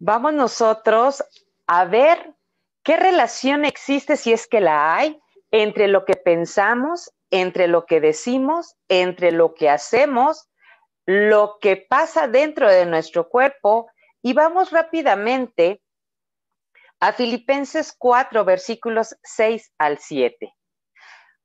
vamos nosotros a ver qué relación existe, si es que la hay, entre lo que pensamos, entre lo que decimos, entre lo que hacemos, lo que pasa dentro de nuestro cuerpo y vamos rápidamente a Filipenses 4, versículos 6 al 7.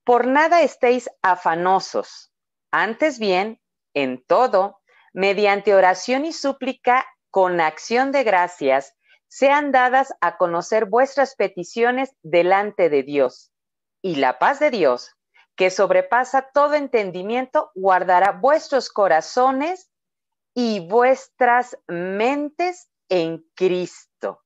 Por nada estéis afanosos, antes bien, en todo, mediante oración y súplica, con acción de gracias, sean dadas a conocer vuestras peticiones delante de Dios. Y la paz de Dios, que sobrepasa todo entendimiento, guardará vuestros corazones y vuestras mentes en Cristo.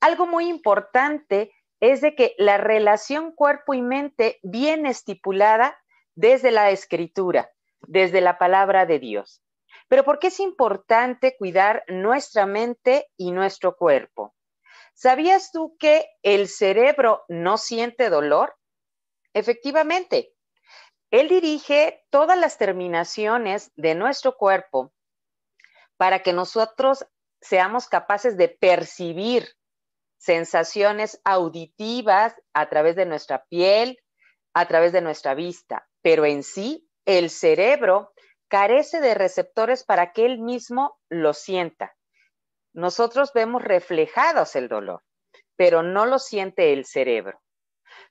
Algo muy importante es de que la relación cuerpo y mente viene estipulada desde la escritura, desde la palabra de Dios. Pero ¿por qué es importante cuidar nuestra mente y nuestro cuerpo? ¿Sabías tú que el cerebro no siente dolor? Efectivamente, él dirige todas las terminaciones de nuestro cuerpo para que nosotros seamos capaces de percibir sensaciones auditivas a través de nuestra piel, a través de nuestra vista, pero en sí el cerebro carece de receptores para que él mismo lo sienta. Nosotros vemos reflejados el dolor, pero no lo siente el cerebro.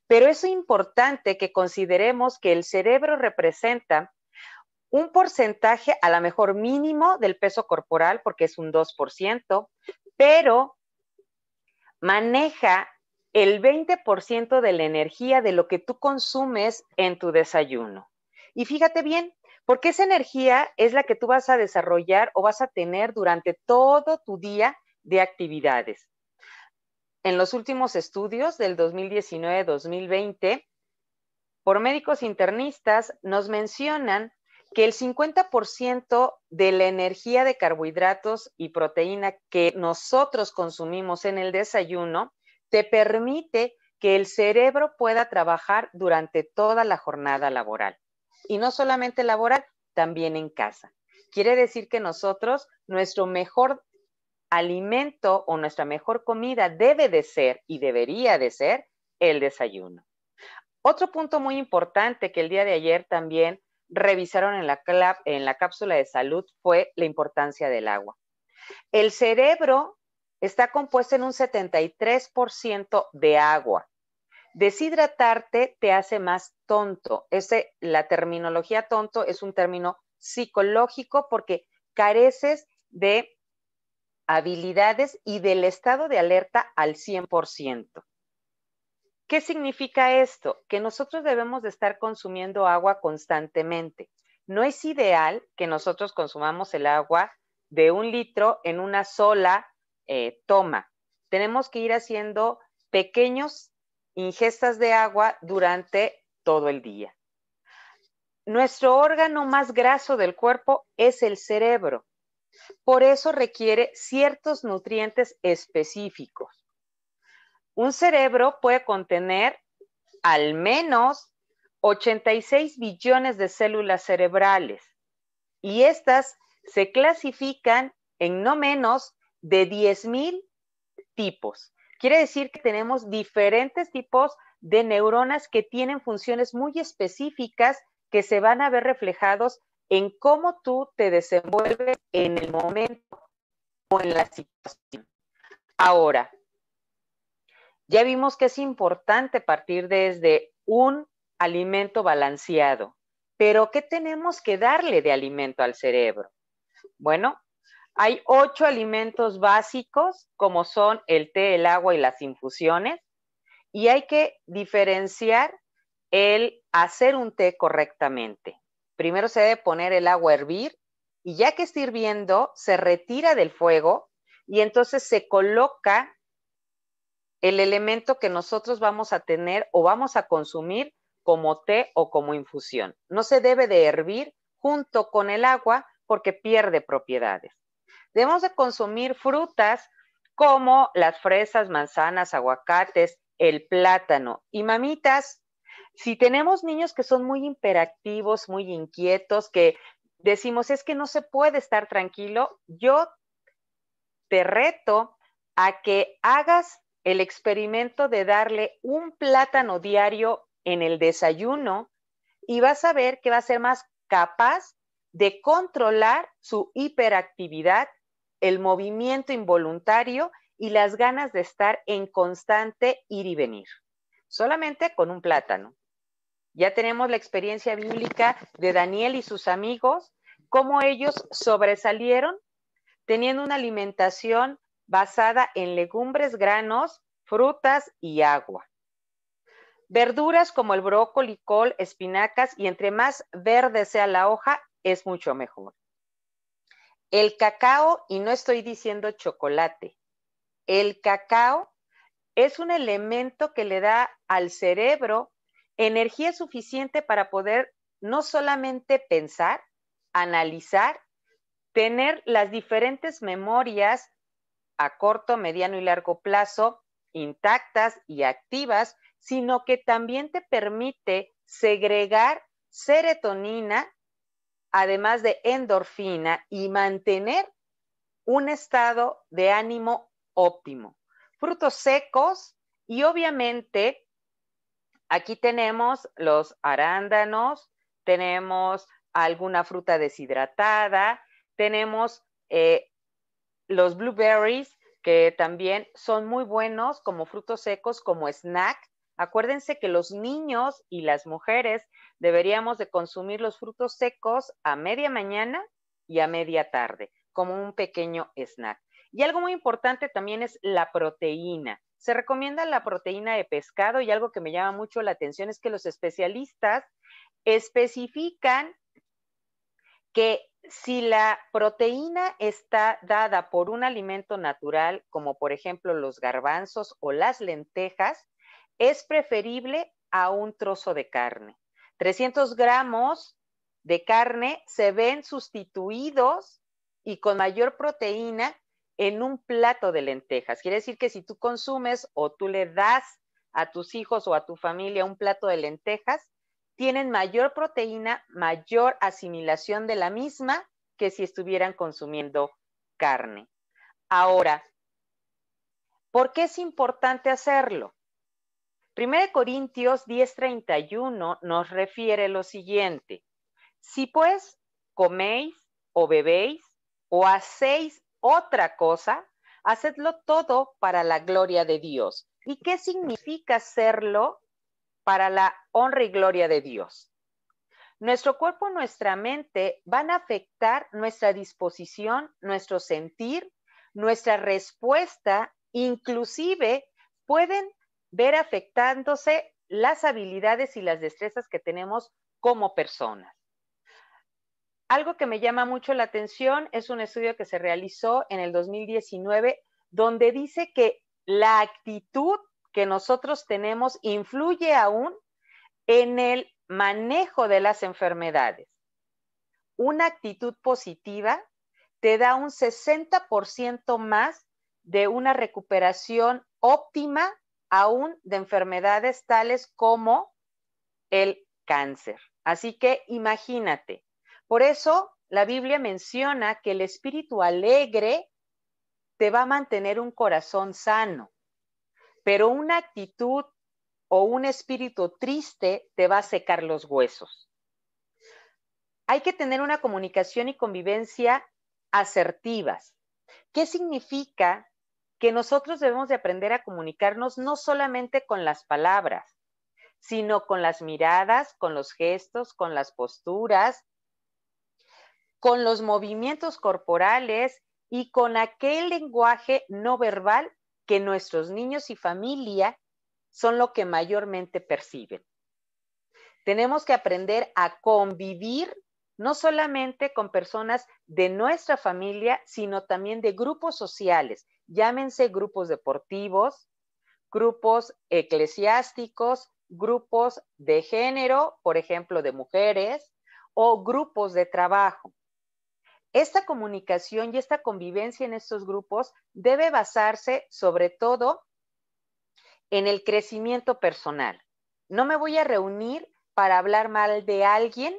Pero es importante que consideremos que el cerebro representa un porcentaje a lo mejor mínimo del peso corporal, porque es un 2%, pero maneja el 20% de la energía de lo que tú consumes en tu desayuno. Y fíjate bien, porque esa energía es la que tú vas a desarrollar o vas a tener durante todo tu día de actividades. En los últimos estudios del 2019-2020, por médicos internistas nos mencionan que el 50% de la energía de carbohidratos y proteína que nosotros consumimos en el desayuno te permite que el cerebro pueda trabajar durante toda la jornada laboral y no solamente laboral, también en casa. Quiere decir que nosotros, nuestro mejor alimento o nuestra mejor comida debe de ser y debería de ser el desayuno. Otro punto muy importante que el día de ayer también revisaron en la, en la cápsula de salud fue la importancia del agua. El cerebro está compuesto en un 73% de agua. Deshidratarte te hace más tonto. Ese, la terminología tonto es un término psicológico porque careces de habilidades y del estado de alerta al 100%. ¿Qué significa esto? Que nosotros debemos de estar consumiendo agua constantemente. No es ideal que nosotros consumamos el agua de un litro en una sola eh, toma. Tenemos que ir haciendo pequeños ingestas de agua durante todo el día. Nuestro órgano más graso del cuerpo es el cerebro. Por eso requiere ciertos nutrientes específicos. Un cerebro puede contener al menos 86 billones de células cerebrales y estas se clasifican en no menos de 10.000 tipos. Quiere decir que tenemos diferentes tipos de neuronas que tienen funciones muy específicas que se van a ver reflejados en cómo tú te desenvuelves en el momento o en la situación. Ahora, ya vimos que es importante partir desde un alimento balanceado, pero ¿qué tenemos que darle de alimento al cerebro? Bueno, hay ocho alimentos básicos, como son el té, el agua y las infusiones, y hay que diferenciar el hacer un té correctamente. Primero se debe poner el agua a hervir y ya que está hirviendo, se retira del fuego y entonces se coloca el elemento que nosotros vamos a tener o vamos a consumir como té o como infusión. No se debe de hervir junto con el agua porque pierde propiedades. Debemos de consumir frutas como las fresas, manzanas, aguacates, el plátano. Y mamitas, si tenemos niños que son muy hiperactivos, muy inquietos, que decimos es que no se puede estar tranquilo, yo te reto a que hagas el experimento de darle un plátano diario en el desayuno y vas a ver que va a ser más capaz de controlar su hiperactividad, el movimiento involuntario y las ganas de estar en constante ir y venir, solamente con un plátano. Ya tenemos la experiencia bíblica de Daniel y sus amigos, cómo ellos sobresalieron teniendo una alimentación basada en legumbres, granos, frutas y agua. Verduras como el brócoli, col, espinacas y entre más verde sea la hoja, es mucho mejor. El cacao, y no estoy diciendo chocolate, el cacao es un elemento que le da al cerebro energía suficiente para poder no solamente pensar, analizar, tener las diferentes memorias a corto, mediano y largo plazo intactas y activas, sino que también te permite segregar serotonina, además de endorfina, y mantener un estado de ánimo óptimo. Frutos secos y obviamente aquí tenemos los arándanos, tenemos alguna fruta deshidratada, tenemos eh, los blueberries, que también son muy buenos como frutos secos, como snack. Acuérdense que los niños y las mujeres deberíamos de consumir los frutos secos a media mañana y a media tarde, como un pequeño snack. Y algo muy importante también es la proteína. Se recomienda la proteína de pescado y algo que me llama mucho la atención es que los especialistas especifican que si la proteína está dada por un alimento natural, como por ejemplo los garbanzos o las lentejas, es preferible a un trozo de carne. 300 gramos de carne se ven sustituidos y con mayor proteína en un plato de lentejas. Quiere decir que si tú consumes o tú le das a tus hijos o a tu familia un plato de lentejas, tienen mayor proteína, mayor asimilación de la misma que si estuvieran consumiendo carne. Ahora, ¿por qué es importante hacerlo? 1 Corintios 10:31 nos refiere lo siguiente. Si pues coméis o bebéis o hacéis otra cosa, hacedlo todo para la gloria de Dios. ¿Y qué significa hacerlo para la honra y gloria de Dios. Nuestro cuerpo, nuestra mente van a afectar nuestra disposición, nuestro sentir, nuestra respuesta, inclusive pueden ver afectándose las habilidades y las destrezas que tenemos como personas. Algo que me llama mucho la atención es un estudio que se realizó en el 2019 donde dice que la actitud que nosotros tenemos influye aún en el manejo de las enfermedades. Una actitud positiva te da un 60% más de una recuperación óptima aún de enfermedades tales como el cáncer. Así que imagínate. Por eso la Biblia menciona que el espíritu alegre te va a mantener un corazón sano pero una actitud o un espíritu triste te va a secar los huesos. Hay que tener una comunicación y convivencia asertivas. ¿Qué significa? Que nosotros debemos de aprender a comunicarnos no solamente con las palabras, sino con las miradas, con los gestos, con las posturas, con los movimientos corporales y con aquel lenguaje no verbal que nuestros niños y familia son lo que mayormente perciben. Tenemos que aprender a convivir no solamente con personas de nuestra familia, sino también de grupos sociales, llámense grupos deportivos, grupos eclesiásticos, grupos de género, por ejemplo, de mujeres, o grupos de trabajo. Esta comunicación y esta convivencia en estos grupos debe basarse sobre todo en el crecimiento personal. No me voy a reunir para hablar mal de alguien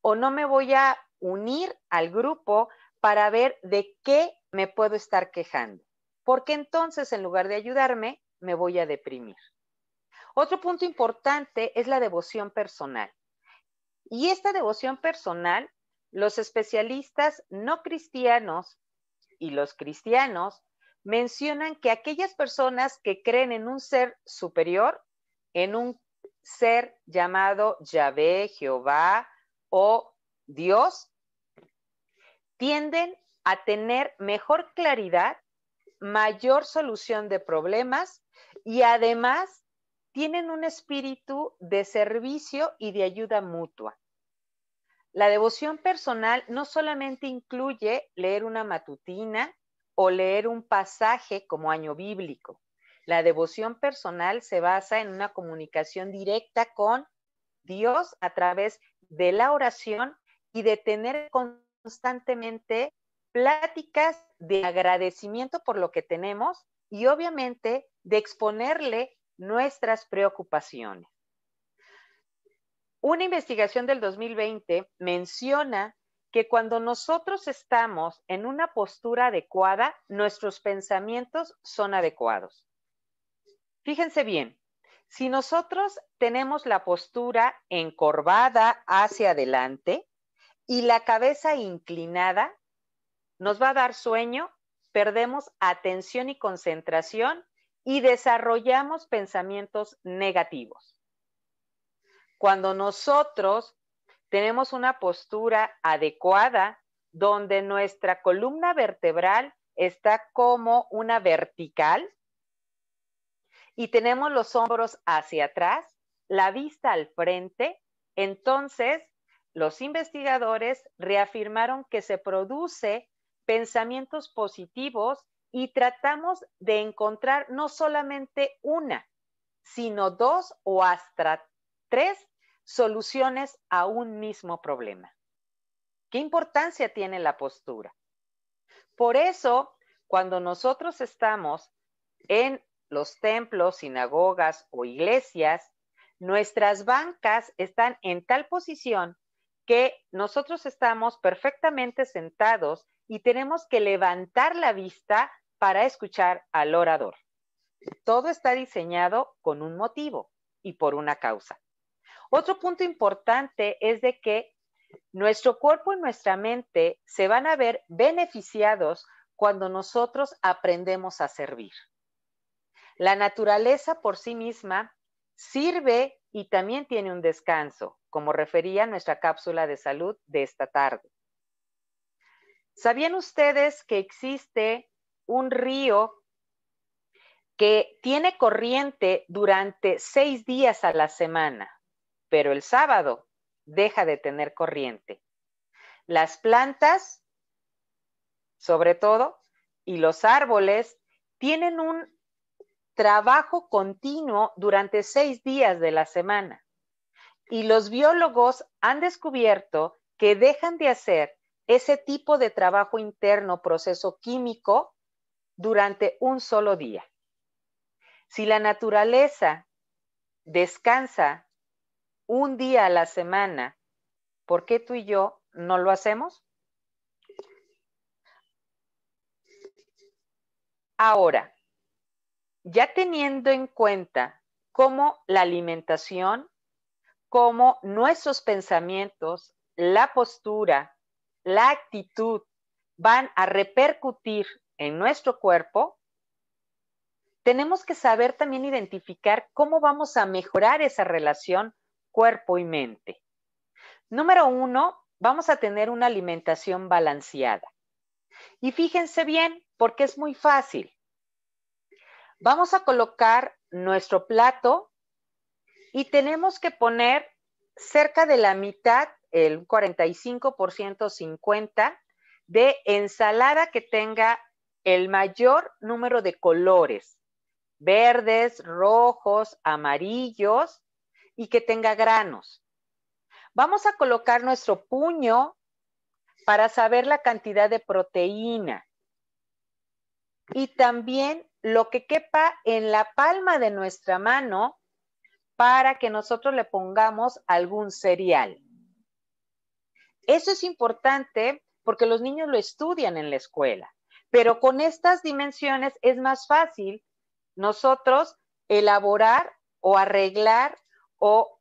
o no me voy a unir al grupo para ver de qué me puedo estar quejando. porque entonces en lugar de ayudarme, me voy a deprimir. Otro punto importante es la devoción personal. Y esta devoción personal, los especialistas no cristianos y los cristianos mencionan que aquellas personas que creen en un ser superior, en un ser llamado Yahvé, Jehová o Dios, tienden a tener mejor claridad, mayor solución de problemas y además tienen un espíritu de servicio y de ayuda mutua. La devoción personal no solamente incluye leer una matutina o leer un pasaje como año bíblico. La devoción personal se basa en una comunicación directa con Dios a través de la oración y de tener constantemente pláticas de agradecimiento por lo que tenemos y obviamente de exponerle nuestras preocupaciones. Una investigación del 2020 menciona que cuando nosotros estamos en una postura adecuada, nuestros pensamientos son adecuados. Fíjense bien, si nosotros tenemos la postura encorvada hacia adelante y la cabeza inclinada, nos va a dar sueño, perdemos atención y concentración y desarrollamos pensamientos negativos. Cuando nosotros tenemos una postura adecuada donde nuestra columna vertebral está como una vertical y tenemos los hombros hacia atrás, la vista al frente, entonces los investigadores reafirmaron que se produce pensamientos positivos y tratamos de encontrar no solamente una, sino dos o hasta tres soluciones a un mismo problema. ¿Qué importancia tiene la postura? Por eso, cuando nosotros estamos en los templos, sinagogas o iglesias, nuestras bancas están en tal posición que nosotros estamos perfectamente sentados y tenemos que levantar la vista para escuchar al orador. Todo está diseñado con un motivo y por una causa. Otro punto importante es de que nuestro cuerpo y nuestra mente se van a ver beneficiados cuando nosotros aprendemos a servir. La naturaleza por sí misma sirve y también tiene un descanso, como refería nuestra cápsula de salud de esta tarde. ¿Sabían ustedes que existe un río que tiene corriente durante seis días a la semana, pero el sábado deja de tener corriente. Las plantas, sobre todo, y los árboles tienen un trabajo continuo durante seis días de la semana. Y los biólogos han descubierto que dejan de hacer ese tipo de trabajo interno, proceso químico, durante un solo día. Si la naturaleza descansa un día a la semana, ¿por qué tú y yo no lo hacemos? Ahora, ya teniendo en cuenta cómo la alimentación, cómo nuestros pensamientos, la postura, la actitud van a repercutir en nuestro cuerpo, tenemos que saber también identificar cómo vamos a mejorar esa relación cuerpo y mente. Número uno, vamos a tener una alimentación balanceada. Y fíjense bien, porque es muy fácil. Vamos a colocar nuestro plato y tenemos que poner cerca de la mitad, el 45%, 50%, de ensalada que tenga el mayor número de colores, verdes, rojos, amarillos y que tenga granos. Vamos a colocar nuestro puño para saber la cantidad de proteína y también lo que quepa en la palma de nuestra mano para que nosotros le pongamos algún cereal. Eso es importante porque los niños lo estudian en la escuela. Pero con estas dimensiones es más fácil nosotros elaborar o arreglar o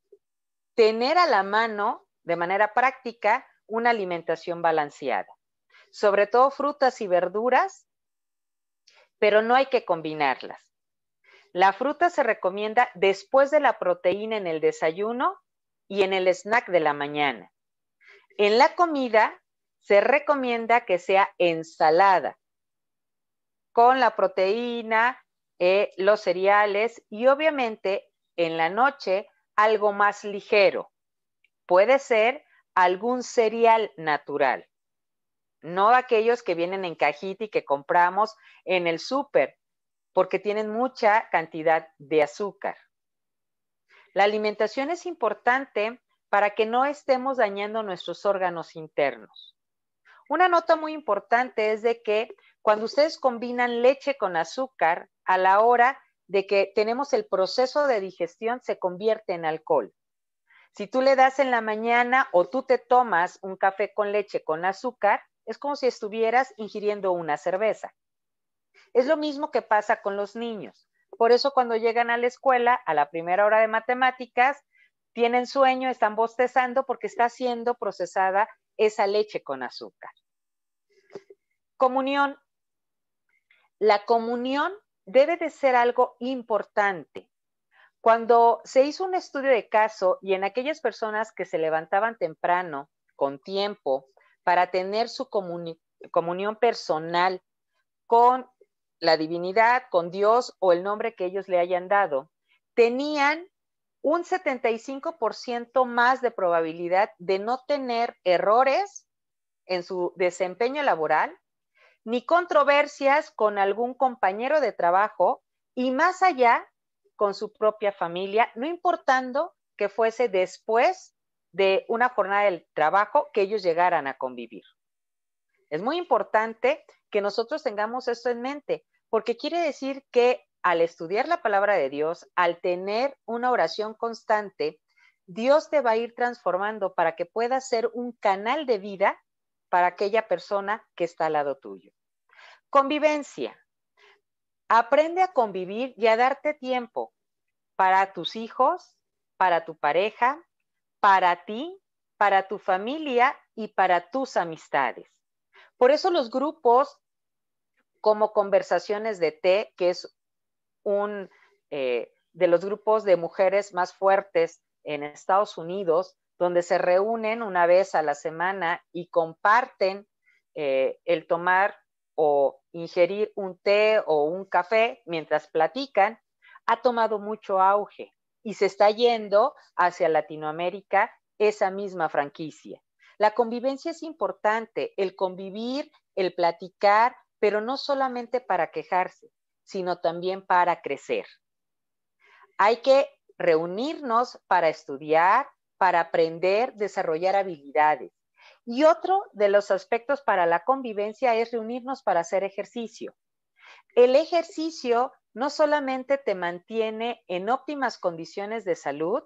tener a la mano de manera práctica una alimentación balanceada. Sobre todo frutas y verduras, pero no hay que combinarlas. La fruta se recomienda después de la proteína en el desayuno y en el snack de la mañana. En la comida se recomienda que sea ensalada con la proteína, eh, los cereales y obviamente en la noche algo más ligero. Puede ser algún cereal natural, no aquellos que vienen en cajita y que compramos en el súper, porque tienen mucha cantidad de azúcar. La alimentación es importante para que no estemos dañando nuestros órganos internos. Una nota muy importante es de que cuando ustedes combinan leche con azúcar, a la hora de que tenemos el proceso de digestión, se convierte en alcohol. Si tú le das en la mañana o tú te tomas un café con leche con azúcar, es como si estuvieras ingiriendo una cerveza. Es lo mismo que pasa con los niños. Por eso cuando llegan a la escuela, a la primera hora de matemáticas, tienen sueño, están bostezando porque está siendo procesada esa leche con azúcar. Comunión. La comunión debe de ser algo importante. Cuando se hizo un estudio de caso y en aquellas personas que se levantaban temprano, con tiempo, para tener su comunión personal con la divinidad, con Dios o el nombre que ellos le hayan dado, tenían un 75% más de probabilidad de no tener errores en su desempeño laboral, ni controversias con algún compañero de trabajo y más allá con su propia familia, no importando que fuese después de una jornada del trabajo que ellos llegaran a convivir. Es muy importante que nosotros tengamos esto en mente, porque quiere decir que al estudiar la palabra de Dios, al tener una oración constante, Dios te va a ir transformando para que puedas ser un canal de vida para aquella persona que está al lado tuyo. Convivencia. Aprende a convivir y a darte tiempo para tus hijos, para tu pareja, para ti, para tu familia y para tus amistades. Por eso los grupos como conversaciones de té, que es un eh, de los grupos de mujeres más fuertes en Estados Unidos, donde se reúnen una vez a la semana y comparten eh, el tomar o ingerir un té o un café mientras platican, ha tomado mucho auge y se está yendo hacia Latinoamérica esa misma franquicia. La convivencia es importante, el convivir, el platicar, pero no solamente para quejarse, sino también para crecer. Hay que reunirnos para estudiar, para aprender, desarrollar habilidades. Y otro de los aspectos para la convivencia es reunirnos para hacer ejercicio. El ejercicio no solamente te mantiene en óptimas condiciones de salud,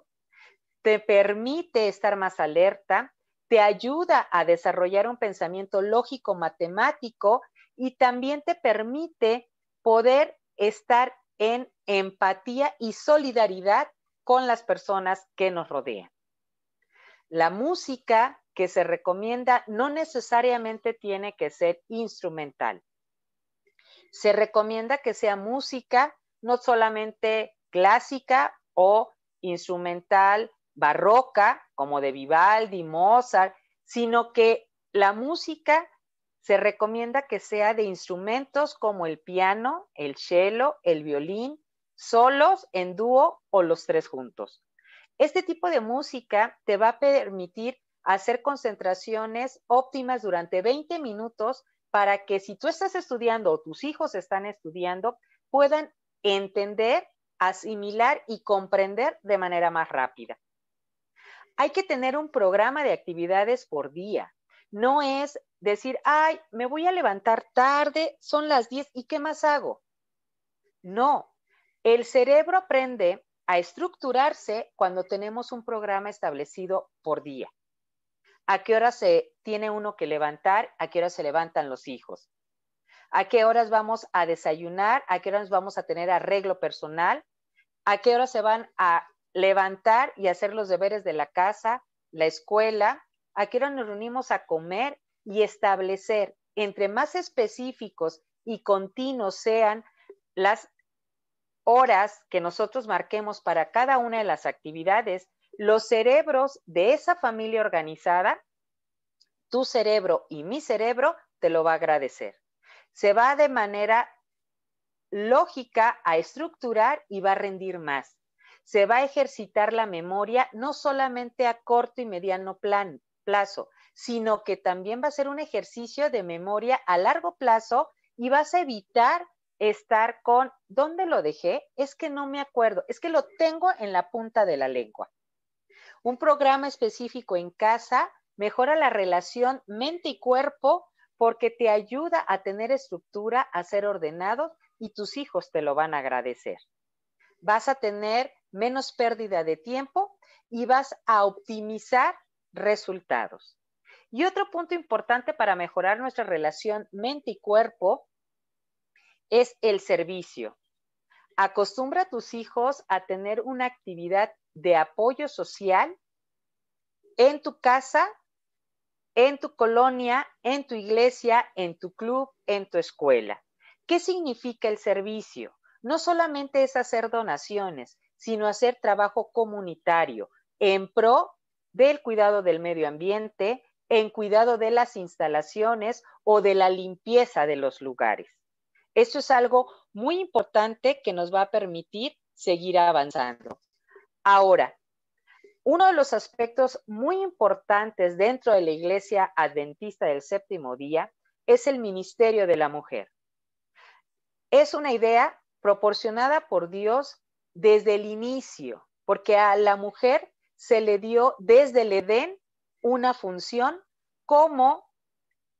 te permite estar más alerta, te ayuda a desarrollar un pensamiento lógico matemático y también te permite poder estar en empatía y solidaridad con las personas que nos rodean. La música que se recomienda no necesariamente tiene que ser instrumental. Se recomienda que sea música no solamente clásica o instrumental barroca, como de Vivaldi, Mozart, sino que la música se recomienda que sea de instrumentos como el piano, el cello, el violín, solos, en dúo o los tres juntos. Este tipo de música te va a permitir hacer concentraciones óptimas durante 20 minutos para que si tú estás estudiando o tus hijos están estudiando, puedan entender, asimilar y comprender de manera más rápida. Hay que tener un programa de actividades por día. No es decir, ay, me voy a levantar tarde, son las 10 y ¿qué más hago? No, el cerebro aprende a estructurarse cuando tenemos un programa establecido por día. A qué hora se tiene uno que levantar, a qué hora se levantan los hijos. a qué horas vamos a desayunar, a qué horas vamos a tener arreglo personal, a qué horas se van a levantar y hacer los deberes de la casa, la escuela, a nos reunimos a comer y establecer entre más específicos y continuos sean las horas que nosotros marquemos para cada una de las actividades, los cerebros de esa familia organizada, tu cerebro y mi cerebro, te lo va a agradecer. Se va de manera lógica a estructurar y va a rendir más. Se va a ejercitar la memoria no solamente a corto y mediano plazo, sino que también va a ser un ejercicio de memoria a largo plazo y vas a evitar estar con, ¿dónde lo dejé? Es que no me acuerdo, es que lo tengo en la punta de la lengua. Un programa específico en casa mejora la relación mente y cuerpo porque te ayuda a tener estructura, a ser ordenado y tus hijos te lo van a agradecer. Vas a tener menos pérdida de tiempo y vas a optimizar resultados. Y otro punto importante para mejorar nuestra relación mente y cuerpo es el servicio. Acostumbra a tus hijos a tener una actividad de apoyo social en tu casa, en tu colonia, en tu iglesia, en tu club, en tu escuela. ¿Qué significa el servicio? No solamente es hacer donaciones, sino hacer trabajo comunitario en pro del cuidado del medio ambiente, en cuidado de las instalaciones o de la limpieza de los lugares. Esto es algo muy importante que nos va a permitir seguir avanzando. Ahora, uno de los aspectos muy importantes dentro de la Iglesia Adventista del Séptimo Día es el ministerio de la mujer. Es una idea proporcionada por Dios desde el inicio, porque a la mujer se le dio desde el Edén una función como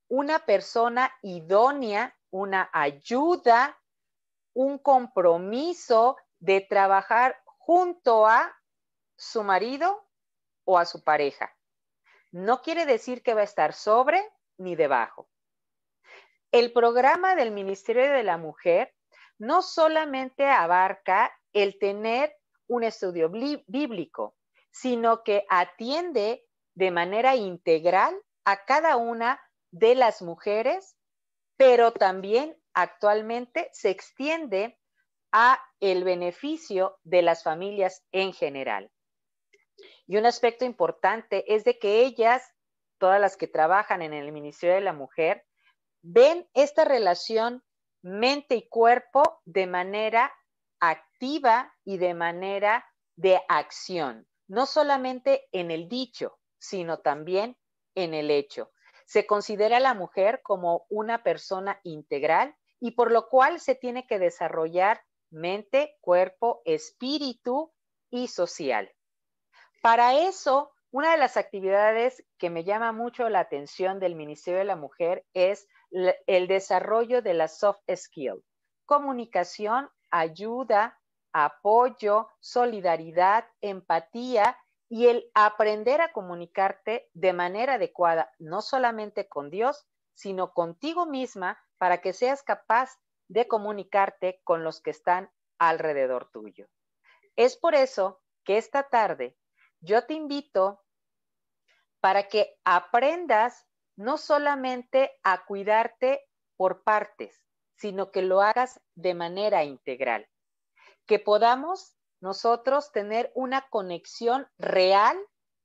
una persona idónea una ayuda, un compromiso de trabajar junto a su marido o a su pareja. No quiere decir que va a estar sobre ni debajo. El programa del Ministerio de la Mujer no solamente abarca el tener un estudio bíblico, sino que atiende de manera integral a cada una de las mujeres pero también actualmente se extiende a el beneficio de las familias en general. Y un aspecto importante es de que ellas, todas las que trabajan en el Ministerio de la Mujer, ven esta relación mente y cuerpo de manera activa y de manera de acción, no solamente en el dicho, sino también en el hecho. Se considera a la mujer como una persona integral y por lo cual se tiene que desarrollar mente, cuerpo, espíritu y social. Para eso, una de las actividades que me llama mucho la atención del Ministerio de la Mujer es el desarrollo de la soft skill, comunicación, ayuda, apoyo, solidaridad, empatía y el aprender a comunicarte de manera adecuada, no solamente con Dios, sino contigo misma para que seas capaz de comunicarte con los que están alrededor tuyo. Es por eso que esta tarde yo te invito para que aprendas no solamente a cuidarte por partes, sino que lo hagas de manera integral. Que podamos nosotros tener una conexión real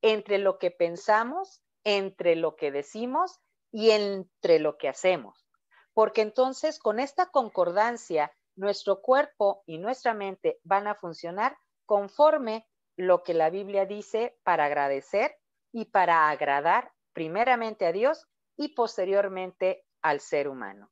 entre lo que pensamos, entre lo que decimos y entre lo que hacemos. Porque entonces con esta concordancia, nuestro cuerpo y nuestra mente van a funcionar conforme lo que la Biblia dice para agradecer y para agradar primeramente a Dios y posteriormente al ser humano.